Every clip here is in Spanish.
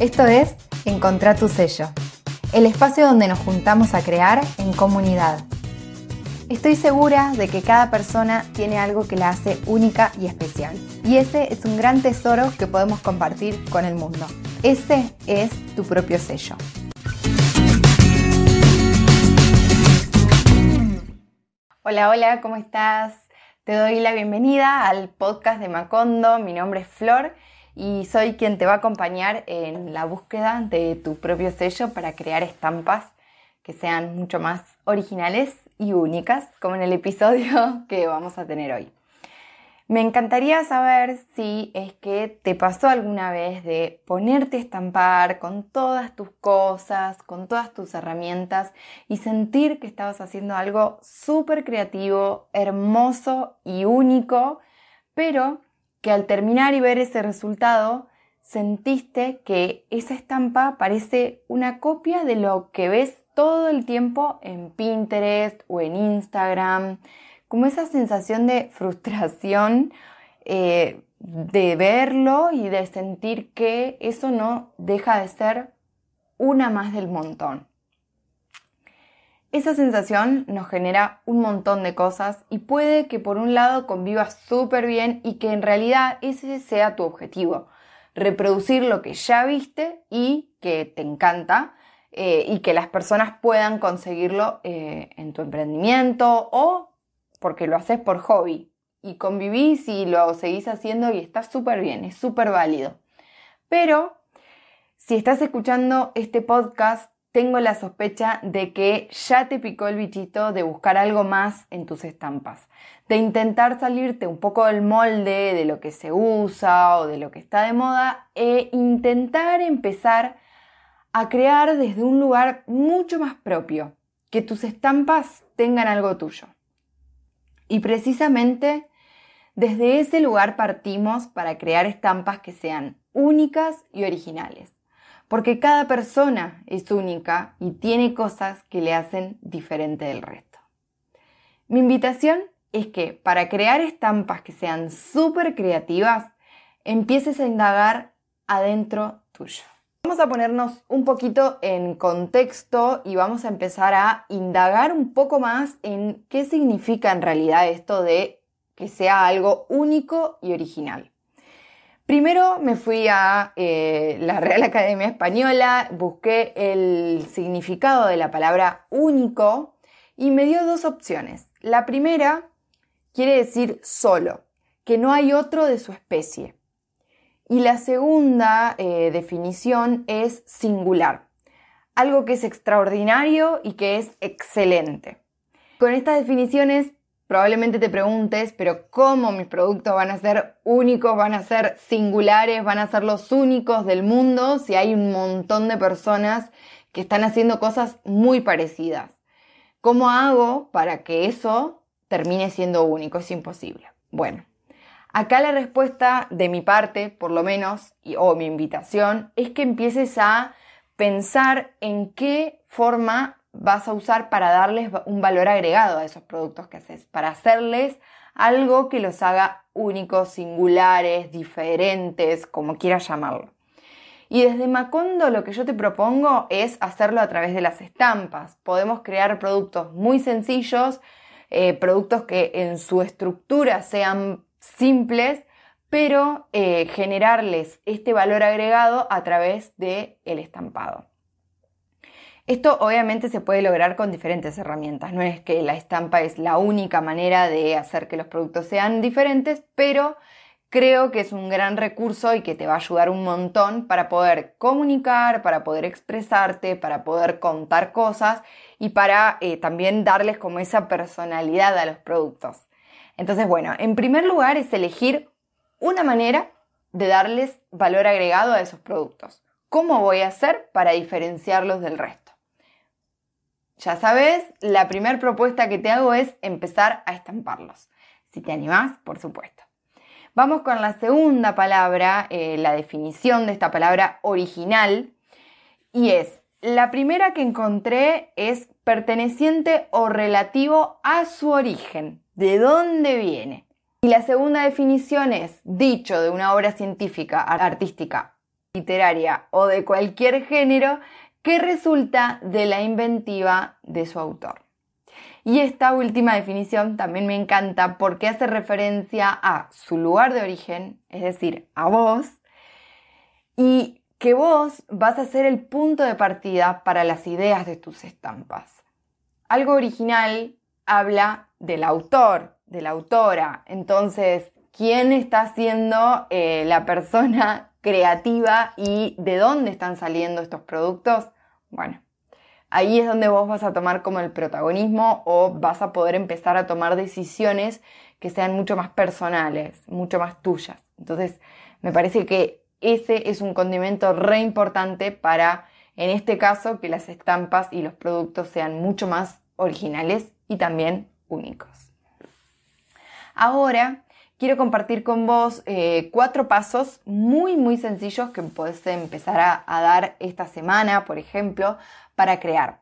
Esto es Encontrar tu sello, el espacio donde nos juntamos a crear en comunidad. Estoy segura de que cada persona tiene algo que la hace única y especial. Y ese es un gran tesoro que podemos compartir con el mundo. Ese es tu propio sello. Hola, hola, ¿cómo estás? Te doy la bienvenida al podcast de Macondo. Mi nombre es Flor y soy quien te va a acompañar en la búsqueda de tu propio sello para crear estampas que sean mucho más originales y únicas, como en el episodio que vamos a tener hoy. Me encantaría saber si es que te pasó alguna vez de ponerte a estampar con todas tus cosas, con todas tus herramientas y sentir que estabas haciendo algo súper creativo, hermoso y único, pero que al terminar y ver ese resultado sentiste que esa estampa parece una copia de lo que ves todo el tiempo en Pinterest o en Instagram como esa sensación de frustración eh, de verlo y de sentir que eso no deja de ser una más del montón. Esa sensación nos genera un montón de cosas y puede que por un lado convivas súper bien y que en realidad ese sea tu objetivo, reproducir lo que ya viste y que te encanta eh, y que las personas puedan conseguirlo eh, en tu emprendimiento o porque lo haces por hobby y convivís y lo seguís haciendo y está súper bien, es súper válido. Pero si estás escuchando este podcast, tengo la sospecha de que ya te picó el bichito de buscar algo más en tus estampas, de intentar salirte un poco del molde de lo que se usa o de lo que está de moda e intentar empezar a crear desde un lugar mucho más propio, que tus estampas tengan algo tuyo. Y precisamente desde ese lugar partimos para crear estampas que sean únicas y originales, porque cada persona es única y tiene cosas que le hacen diferente del resto. Mi invitación es que para crear estampas que sean súper creativas, empieces a indagar adentro tuyo. Vamos a ponernos un poquito en contexto y vamos a empezar a indagar un poco más en qué significa en realidad esto de que sea algo único y original. Primero me fui a eh, la Real Academia Española, busqué el significado de la palabra único y me dio dos opciones. La primera quiere decir solo, que no hay otro de su especie. Y la segunda eh, definición es singular, algo que es extraordinario y que es excelente. Con estas definiciones probablemente te preguntes, pero ¿cómo mis productos van a ser únicos, van a ser singulares, van a ser los únicos del mundo si hay un montón de personas que están haciendo cosas muy parecidas? ¿Cómo hago para que eso termine siendo único? Es imposible. Bueno, Acá la respuesta de mi parte, por lo menos, o mi invitación, es que empieces a pensar en qué forma vas a usar para darles un valor agregado a esos productos que haces, para hacerles algo que los haga únicos, singulares, diferentes, como quieras llamarlo. Y desde Macondo lo que yo te propongo es hacerlo a través de las estampas. Podemos crear productos muy sencillos, eh, productos que en su estructura sean simples, pero eh, generarles este valor agregado a través del el estampado. Esto obviamente se puede lograr con diferentes herramientas, no es que la estampa es la única manera de hacer que los productos sean diferentes, pero creo que es un gran recurso y que te va a ayudar un montón para poder comunicar, para poder expresarte, para poder contar cosas y para eh, también darles como esa personalidad a los productos. Entonces, bueno, en primer lugar es elegir una manera de darles valor agregado a esos productos. ¿Cómo voy a hacer para diferenciarlos del resto? Ya sabes, la primera propuesta que te hago es empezar a estamparlos. Si te animás, por supuesto. Vamos con la segunda palabra, eh, la definición de esta palabra original, y es, la primera que encontré es perteneciente o relativo a su origen de dónde viene. Y la segunda definición es dicho de una obra científica, artística, literaria o de cualquier género que resulta de la inventiva de su autor. Y esta última definición también me encanta porque hace referencia a su lugar de origen, es decir, a vos, y que vos vas a ser el punto de partida para las ideas de tus estampas. Algo original habla del autor, de la autora, entonces, ¿quién está siendo eh, la persona creativa y de dónde están saliendo estos productos? Bueno, ahí es donde vos vas a tomar como el protagonismo o vas a poder empezar a tomar decisiones que sean mucho más personales, mucho más tuyas. Entonces, me parece que ese es un condimento re importante para, en este caso, que las estampas y los productos sean mucho más originales y también únicos. Ahora, quiero compartir con vos eh, cuatro pasos muy, muy sencillos que podés empezar a dar esta semana, por ejemplo, para crear.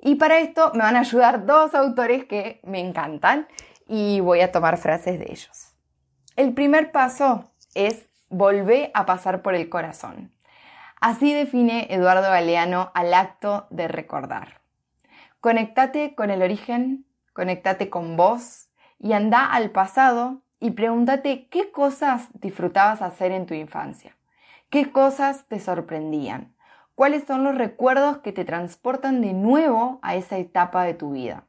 Y para esto me van a ayudar dos autores que me encantan y voy a tomar frases de ellos. El primer paso es volver a pasar por el corazón. Así define Eduardo Galeano al acto de recordar. Conectate con el origen, conectate con vos y anda al pasado y pregúntate qué cosas disfrutabas hacer en tu infancia, qué cosas te sorprendían, cuáles son los recuerdos que te transportan de nuevo a esa etapa de tu vida.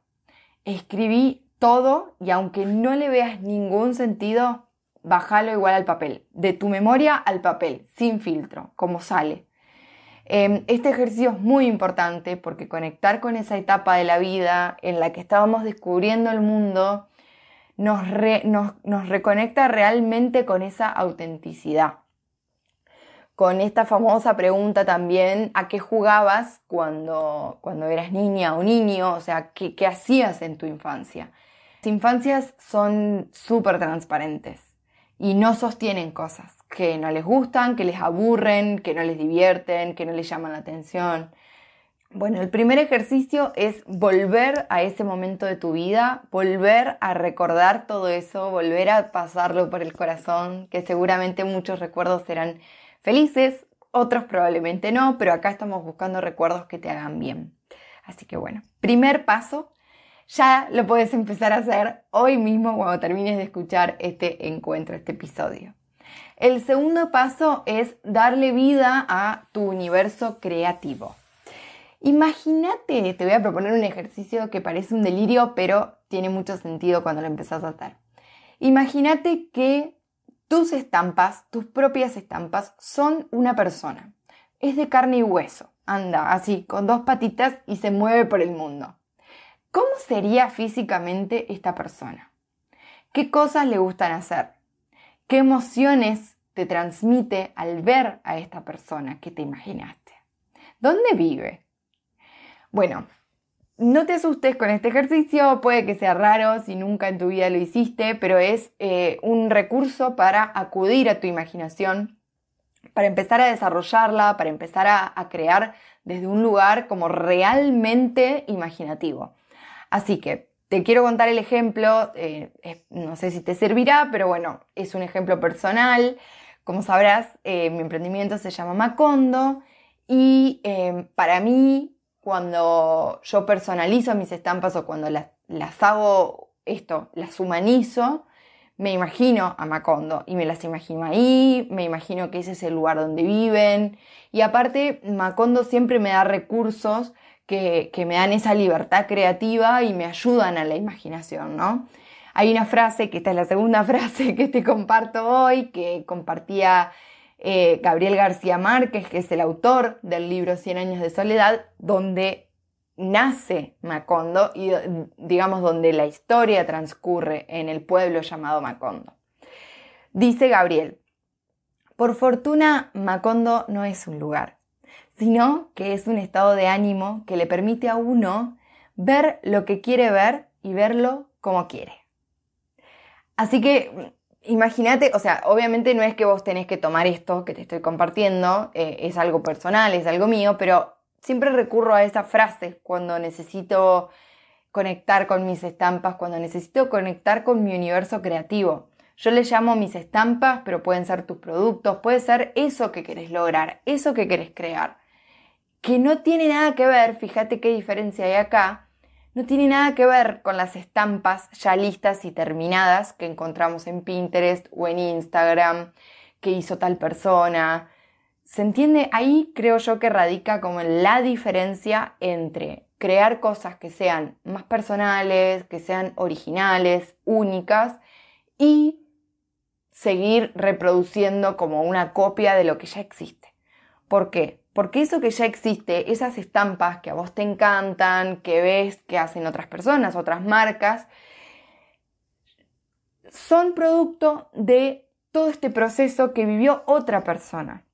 Escribí todo y aunque no le veas ningún sentido, bájalo igual al papel, de tu memoria al papel, sin filtro, como sale. Em, este ejercicio es muy importante porque conectar con esa etapa de la vida en la que estábamos descubriendo el mundo nos, nos reconecta realmente con esa autenticidad con esta famosa pregunta también, ¿a qué jugabas cuando, cuando eras niña o niño? O sea, ¿qué, qué hacías en tu infancia? Las infancias son súper transparentes y no sostienen cosas que no les gustan, que les aburren, que no les divierten, que no les llaman la atención. Bueno, el primer ejercicio es volver a ese momento de tu vida, volver a recordar todo eso, volver a pasarlo por el corazón, que seguramente muchos recuerdos serán felices, otros probablemente no, pero acá estamos buscando recuerdos que te hagan bien. Así que bueno, primer paso, ya lo puedes empezar a hacer hoy mismo cuando termines de escuchar este encuentro, este episodio. El segundo paso es darle vida a tu universo creativo. Imagínate, te voy a proponer un ejercicio que parece un delirio, pero tiene mucho sentido cuando lo empezás a hacer. Imagínate que tus estampas, tus propias estampas, son una persona. Es de carne y hueso. Anda así, con dos patitas y se mueve por el mundo. ¿Cómo sería físicamente esta persona? ¿Qué cosas le gustan hacer? ¿Qué emociones te transmite al ver a esta persona que te imaginaste? ¿Dónde vive? Bueno, no te asustes con este ejercicio, puede que sea raro si nunca en tu vida lo hiciste, pero es eh, un recurso para acudir a tu imaginación, para empezar a desarrollarla, para empezar a, crear desde un lugar como realmente imaginativo. Así que te quiero contar el ejemplo, eh, no sé si te servirá, pero bueno, es un ejemplo personal. Como sabrás, eh, mi emprendimiento se llama Macondo y para mí cuando yo personalizo mis estampas o cuando las, hago esto, las humanizo, me imagino a Macondo y me las imagino ahí, me imagino que ese es el lugar donde viven y aparte Macondo siempre me da recursos que, que, me dan esa libertad creativa y me ayudan a la imaginación, ¿no? Hay una frase, que esta es la segunda frase que te comparto hoy, que compartía eh, Gabriel García Márquez, que es el autor del libro Cien años de soledad, donde nace Macondo y digamos donde la historia transcurre en el pueblo llamado Macondo. Dice Gabriel, por fortuna Macondo no es un lugar, sino que es un estado de ánimo que le permite a uno ver lo que quiere ver y verlo como quiere. Así que Imagínate, o sea, obviamente no es que vos tenés que tomar esto que te estoy compartiendo, eh, es algo personal, es algo mío, pero siempre recurro a esa frase cuando necesito conectar con mis estampas, cuando necesito conectar con mi universo creativo. Yo le llamo mis estampas, pero pueden ser tus productos, puede ser eso que querés lograr, eso que querés crear. Que no tiene nada que ver, fíjate qué diferencia hay acá, no tiene nada que ver con las estampas ya listas y terminadas que encontramos en Pinterest o en Instagram, que hizo tal persona. ¿Se entiende? Ahí creo yo que radica como la diferencia entre crear cosas que sean más personales, que sean originales, únicas y seguir reproduciendo como una copia de lo que ya existe. ¿Por qué? Porque eso que ya existe, esas estampas que a vos te encantan, que ves que hacen otras personas, otras marcas, son producto de todo este proceso que vivió otra persona.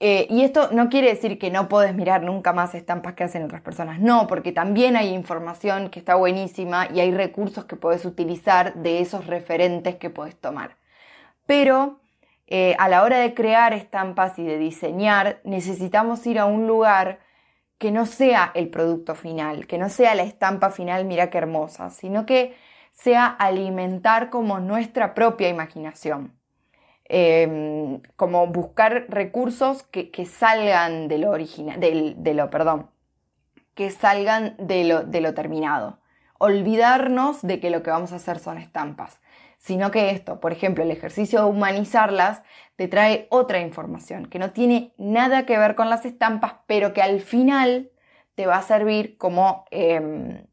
Eh, y esto no quiere decir que no puedes mirar nunca más estampas que hacen otras personas, no, porque también hay información que está buenísima y hay recursos que puedes utilizar de esos referentes que puedes tomar. Pero eh, a la hora de crear estampas y de diseñar, necesitamos ir a un lugar que no sea el producto final, que no sea la estampa final, mira qué hermosa, sino que sea alimentar como nuestra propia imaginación. Em, como buscar recursos que, salgan de lo original, de lo, perdón, que salgan de lo, de lo terminado. Olvidarnos de que lo que vamos a hacer son estampas, sino que esto, por ejemplo, el ejercicio de humanizarlas, te trae otra información que no tiene nada que ver con las estampas, pero que al final te va a servir como em,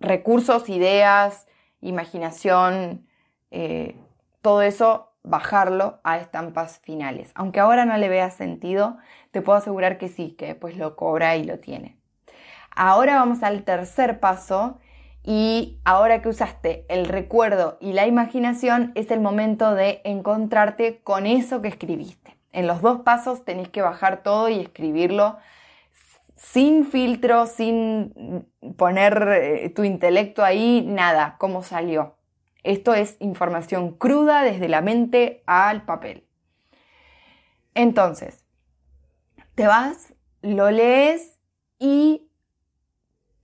recursos, ideas, imaginación, eh, todo eso bajarlo a estampas finales. Aunque ahora no le vea sentido, te puedo asegurar que sí, que después lo cobra y lo tiene. Ahora vamos al tercer paso y ahora que usaste el recuerdo y la imaginación es el momento de encontrarte con eso que escribiste. En los dos pasos tenés que bajar todo y escribirlo sin filtro, sin poner eh, tu intelecto ahí, nada, cómo salió. Esto es información cruda desde la mente al papel. Entonces, te vas, lo lees y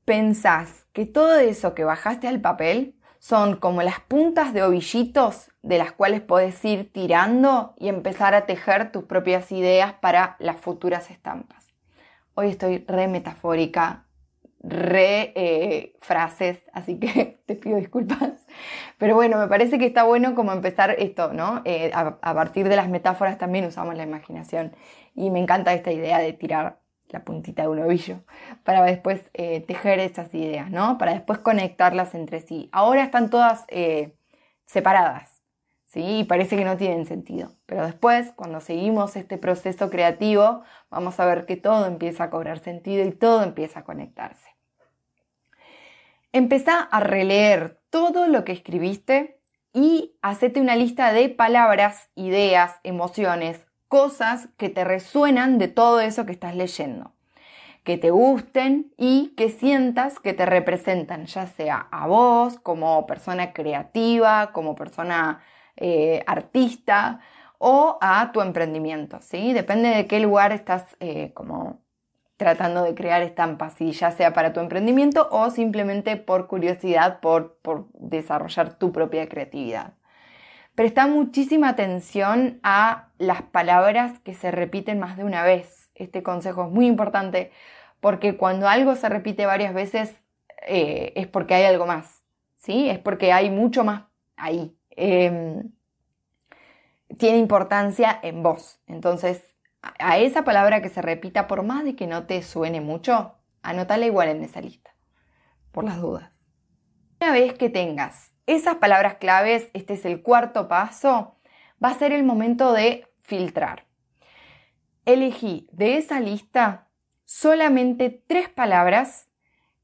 pensás que todo eso que bajaste al papel son como las puntas de ovillitos de las cuales puedes ir tirando y empezar a tejer tus propias ideas para las futuras estampas. Hoy estoy re metafórica, re eh, frases, así que te pido disculpas. Pero bueno, me parece que está bueno como empezar esto, ¿no? Eh, a, partir de las metáforas también usamos la imaginación y me encanta esta idea de tirar la puntita de un ovillo para después eh, tejer esas ideas, ¿no? Para después conectarlas entre sí. Ahora están todas separadas, ¿sí? Y parece que no tienen sentido. Pero después, cuando seguimos este proceso creativo, vamos a ver que todo empieza a cobrar sentido y todo empieza a conectarse. Empezá a releer todo lo que escribiste y hacete una lista de palabras, ideas, emociones, cosas que te resuenan de todo eso que estás leyendo, que te gusten y que sientas que te representan, ya sea a vos como persona creativa, como persona eh, artista o a tu emprendimiento, ¿sí? Depende de qué lugar estás eh, como tratando de crear estampas, y ya sea para tu emprendimiento o simplemente por curiosidad, por, por desarrollar tu propia creatividad. Presta muchísima atención a las palabras que se repiten más de una vez. Este consejo es muy importante porque cuando algo se repite varias veces eh, es porque hay algo más, ¿sí? Es porque hay mucho más ahí. Em, tiene importancia en vos. Entonces, a esa palabra que se repita, por más de que no te suene mucho, anótala igual en esa lista, por las dudas. Una vez que tengas esas palabras claves, este es el cuarto paso, va a ser el momento de filtrar. Elegí de esa lista solamente tres palabras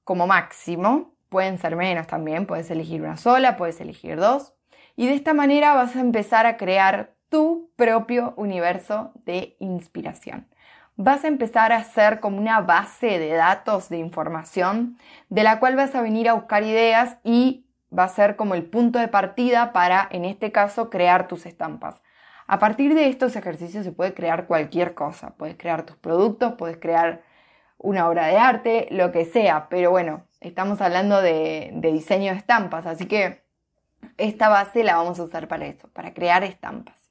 como máximo, pueden ser menos también, puedes elegir una sola, puedes elegir dos, y de esta manera vas a empezar a crear tu propio universo de inspiración. Vas a empezar a hacer como una base de datos, de información, de la cual vas a venir a buscar ideas y va a ser como el punto de partida para, en este caso, crear tus estampas. A partir de estos ejercicios se puede crear cualquier cosa. Puedes crear tus productos, puedes crear una obra de arte, lo que sea. Pero bueno, estamos hablando de, de diseño de estampas, así que esta base la vamos a usar para eso, para crear estampas.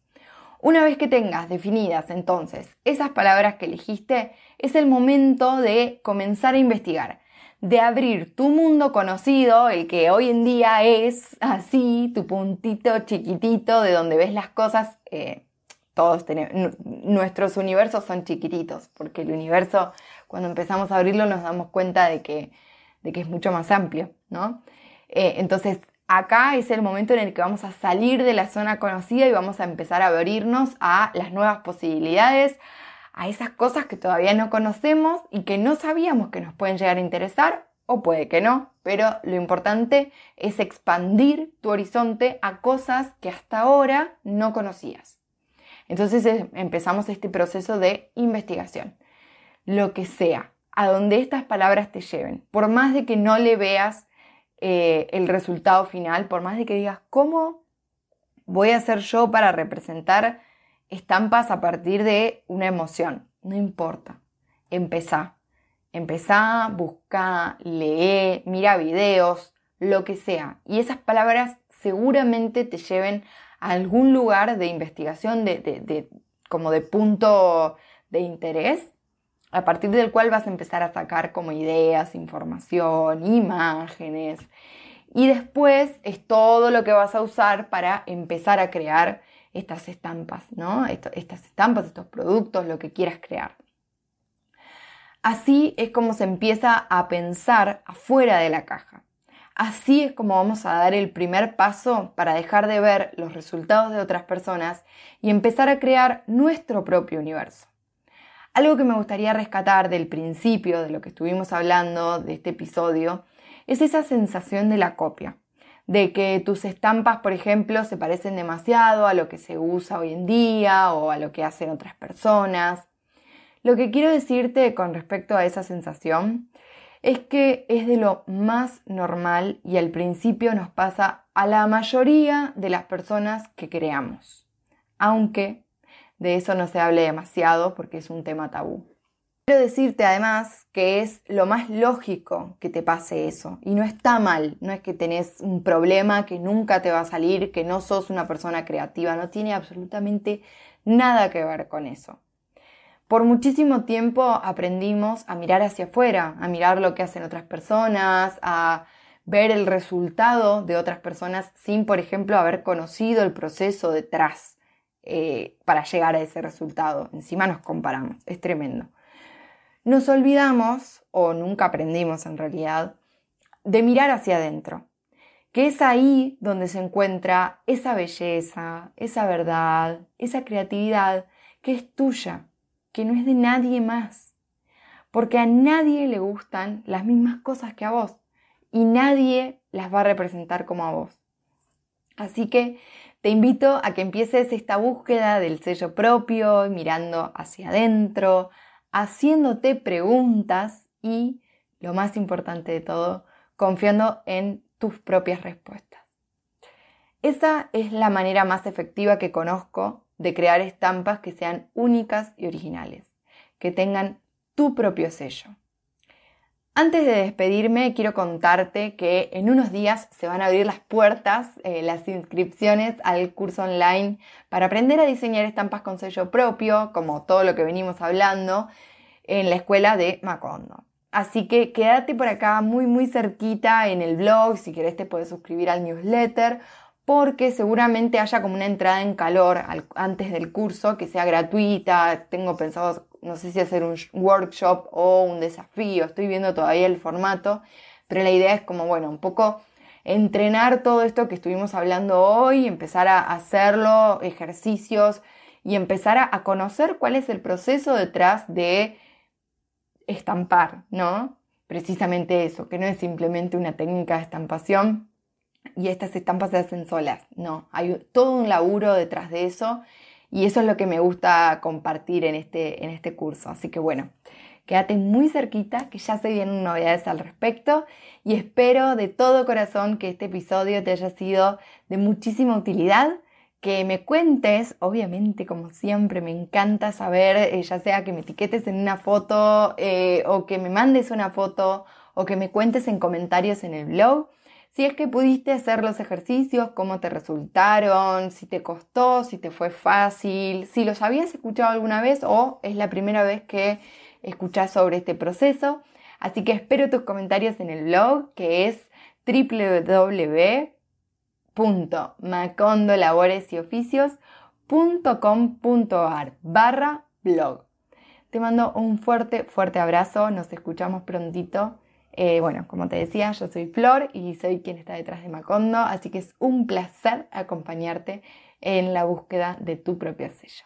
Una vez que tengas definidas entonces esas palabras que elegiste, es el momento de comenzar a investigar, de abrir tu mundo conocido, el que hoy en día es así, tu puntito chiquitito de donde ves las cosas. Eh, todos tenemos, nuestros universos son chiquititos, porque el universo, cuando empezamos a abrirlo, nos damos cuenta de que, de que es mucho más amplio, ¿no? Eh, entonces, acá es el momento en el que vamos a salir de la zona conocida y vamos a empezar a abrirnos a las nuevas posibilidades, a esas cosas que todavía no conocemos y que no sabíamos que nos pueden llegar a interesar o puede que no, pero lo importante es expandir tu horizonte a cosas que hasta ahora no conocías. Entonces empezamos este proceso de investigación. Lo que sea, a donde estas palabras te lleven, por más de que no le veas eh, el resultado final, por más de que digas, ¿cómo voy a hacer yo para representar estampas a partir de una emoción? No importa, empezá. Empezá, busca, lee, mira videos, lo que sea. Y esas palabras seguramente te lleven a algún lugar de investigación, de como de punto de interés a partir del cual vas a empezar a sacar como ideas, información, imágenes. Y después es todo lo que vas a usar para empezar a crear estas estampas, ¿no? estas estampas, estos productos, lo que quieras crear. Así es como se empieza a pensar afuera de la caja. Así es como vamos a dar el primer paso para dejar de ver los resultados de otras personas y empezar a crear nuestro propio universo. Algo que me gustaría rescatar del principio de lo que estuvimos hablando de este episodio es esa sensación de la copia, de que tus estampas, por ejemplo, se parecen demasiado a lo que se usa hoy en día o a lo que hacen otras personas. Lo que quiero decirte con respecto a esa sensación es que es de lo más normal y al principio nos pasa a la mayoría de las personas que creamos, aunque de eso no se hable demasiado porque es un tema tabú. Quiero decirte además que es lo más lógico que te pase eso y no está mal, no es que tenés un problema que nunca te va a salir, que no sos una persona creativa, no tiene absolutamente nada que ver con eso. Por muchísimo tiempo aprendimos a mirar hacia afuera, a mirar lo que hacen otras personas, a ver el resultado de otras personas sin, por ejemplo, haber conocido el proceso detrás. Eh, para llegar a ese resultado. Encima nos comparamos, es tremendo. Nos olvidamos, o nunca aprendimos en realidad, de mirar hacia adentro, que es ahí donde se encuentra esa belleza, esa verdad, esa creatividad que es tuya, que no es de nadie más. Porque a nadie le gustan las mismas cosas que a vos y nadie las va a representar como a vos. Así que te invito a que empieces esta búsqueda del sello propio, mirando hacia adentro, haciéndote preguntas y, lo más importante de todo, confiando en tus propias respuestas. Esa es la manera más efectiva que conozco de crear estampas que sean únicas y originales, que tengan tu propio sello. Antes de despedirme, quiero contarte que en unos días se van a abrir las puertas, eh, las inscripciones al curso online para aprender a diseñar estampas con sello propio, como todo lo que venimos hablando, en la escuela de Macondo. Así que quédate por acá muy muy cerquita en el blog, si querés te puedes suscribir al newsletter, porque seguramente haya como una entrada en calor antes del curso que sea gratuita. Tengo pensado no sé si hacer un workshop o un desafío, estoy viendo todavía el formato, pero la idea es como, bueno, un poco entrenar todo esto que estuvimos hablando hoy, empezar a hacerlo, ejercicios y empezar a, conocer cuál es el proceso detrás de estampar, ¿no? Precisamente eso, que no es simplemente una técnica de estampación y estas estampas se hacen solas, no, hay todo un laburo detrás de eso y eso es lo que me gusta compartir en este, en este curso. Así que bueno, quédate muy cerquita, que ya se vienen novedades al respecto. Y espero de todo corazón que este episodio te haya sido de muchísima utilidad. Que me cuentes, obviamente, como siempre, me encanta saber, eh, ya sea que me etiquetes en una foto eh, o que me mandes una foto o que me cuentes en comentarios en el blog si es que pudiste hacer los ejercicios, cómo te resultaron, si te costó, si te fue fácil, si los habías escuchado alguna vez o es la primera vez que escuchas sobre este proceso. Así que espero tus comentarios en el blog que es www.macondolaboresioficios.com.ar barra blog. Te mando un fuerte, fuerte abrazo. Nos escuchamos prontito. Eh, bueno, como te decía, yo soy Flor y soy quien está detrás de Macondo, así que es un placer acompañarte en la búsqueda de tu propio sello.